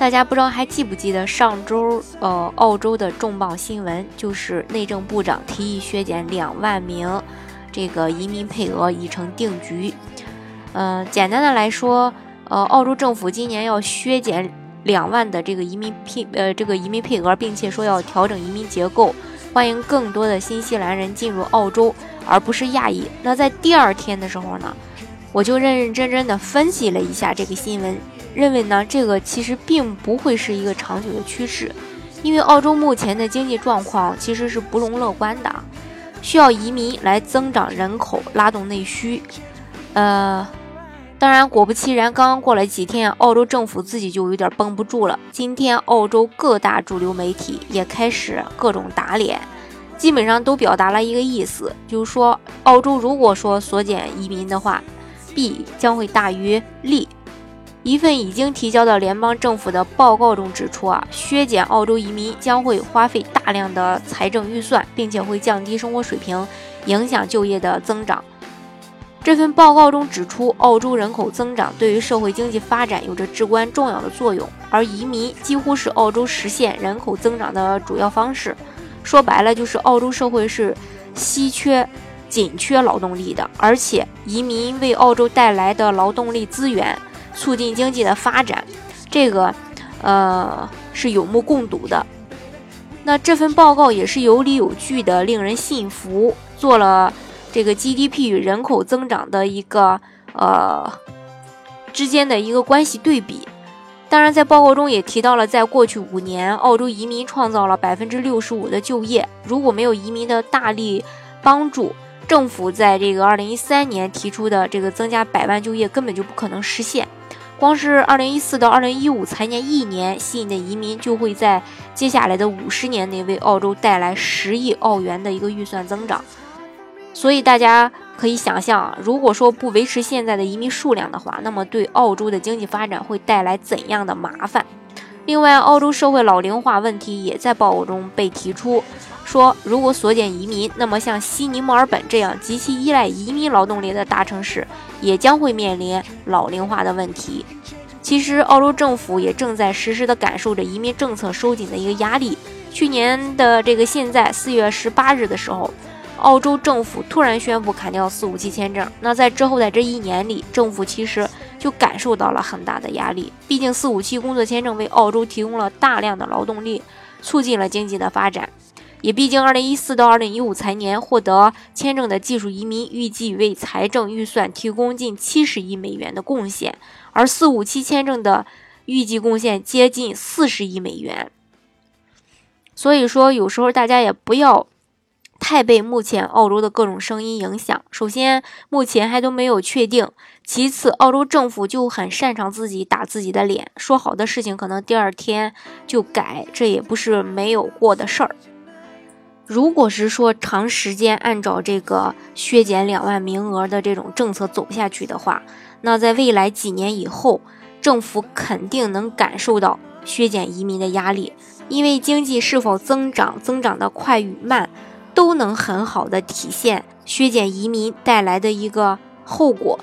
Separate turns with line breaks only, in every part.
大家不知道还记不记得上周呃澳洲的重磅新闻，就是内政部长提议削减两万名这个移民配额已成定局。嗯，简单的来说，呃，澳洲政府今年要削减两万的这个移民配呃这个移民配额，并且说要调整移民结构，欢迎更多的新西兰人进入澳洲，而不是亚裔。那在第二天的时候呢，我就认认真真的分析了一下这个新闻。认为呢，这个其实并不会是一个长久的趋势，因为澳洲目前的经济状况其实是不容乐观的，需要移民来增长人口，拉动内需。呃，当然，果不其然，刚刚过了几天，澳洲政府自己就有点绷不住了。今天，澳洲各大主流媒体也开始各种打脸，基本上都表达了一个意思，就是说，澳洲如果说缩减移民的话，弊将会大于利。一份已经提交到联邦政府的报告中指出，啊，削减澳洲移民将会花费大量的财政预算，并且会降低生活水平，影响就业的增长。这份报告中指出，澳洲人口增长对于社会经济发展有着至关重要的作用，而移民几乎是澳洲实现人口增长的主要方式。说白了，就是澳洲社会是稀缺、紧缺劳动力的，而且移民为澳洲带来的劳动力资源。促进经济的发展，这个，呃，是有目共睹的。那这份报告也是有理有据的，令人信服。做了这个 GDP 与人口增长的一个呃之间的一个关系对比。当然，在报告中也提到了，在过去五年，澳洲移民创造了百分之六十五的就业。如果没有移民的大力帮助，政府在这个二零一三年提出的这个增加百万就业根本就不可能实现。光是二零一四到二零一五财年一年，吸引的移民就会在接下来的五十年内为澳洲带来十亿澳元的一个预算增长。所以大家可以想象啊，如果说不维持现在的移民数量的话，那么对澳洲的经济发展会带来怎样的麻烦？另外，澳洲社会老龄化问题也在报告中被提出。说，如果缩减移民，那么像悉尼、墨尔本这样极其依赖移民劳动力的大城市，也将会面临老龄化的问题。其实，澳洲政府也正在实时的感受着移民政策收紧的一个压力。去年的这个现在四月十八日的时候，澳洲政府突然宣布砍掉四五七签证。那在之后的这一年里，政府其实就感受到了很大的压力。毕竟四五七工作签证为澳洲提供了大量的劳动力，促进了经济的发展。也毕竟，二零一四到二零一五财年获得签证的技术移民预计为财政预算提供近七十亿美元的贡献，而四五七签证的预计贡献接近四十亿美元。所以说，有时候大家也不要太被目前澳洲的各种声音影响。首先，目前还都没有确定；其次，澳洲政府就很擅长自己打自己的脸，说好的事情可能第二天就改，这也不是没有过的事儿。如果是说长时间按照这个削减两万名额的这种政策走下去的话，那在未来几年以后，政府肯定能感受到削减移民的压力，因为经济是否增长、增长的快与慢，都能很好的体现削减移民带来的一个后果。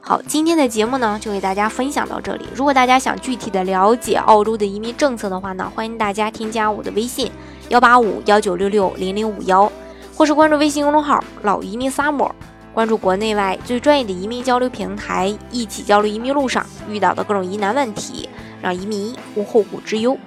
好，今天的节目呢，就给大家分享到这里。如果大家想具体的了解澳洲的移民政策的话呢，欢迎大家添加我的微信。幺八五幺九六六零零五幺，或是关注微信公众号“老移民 summer”，关注国内外最专业的移民交流平台，一起交流移民路上遇到的各种疑难问题，让移民无后顾之忧。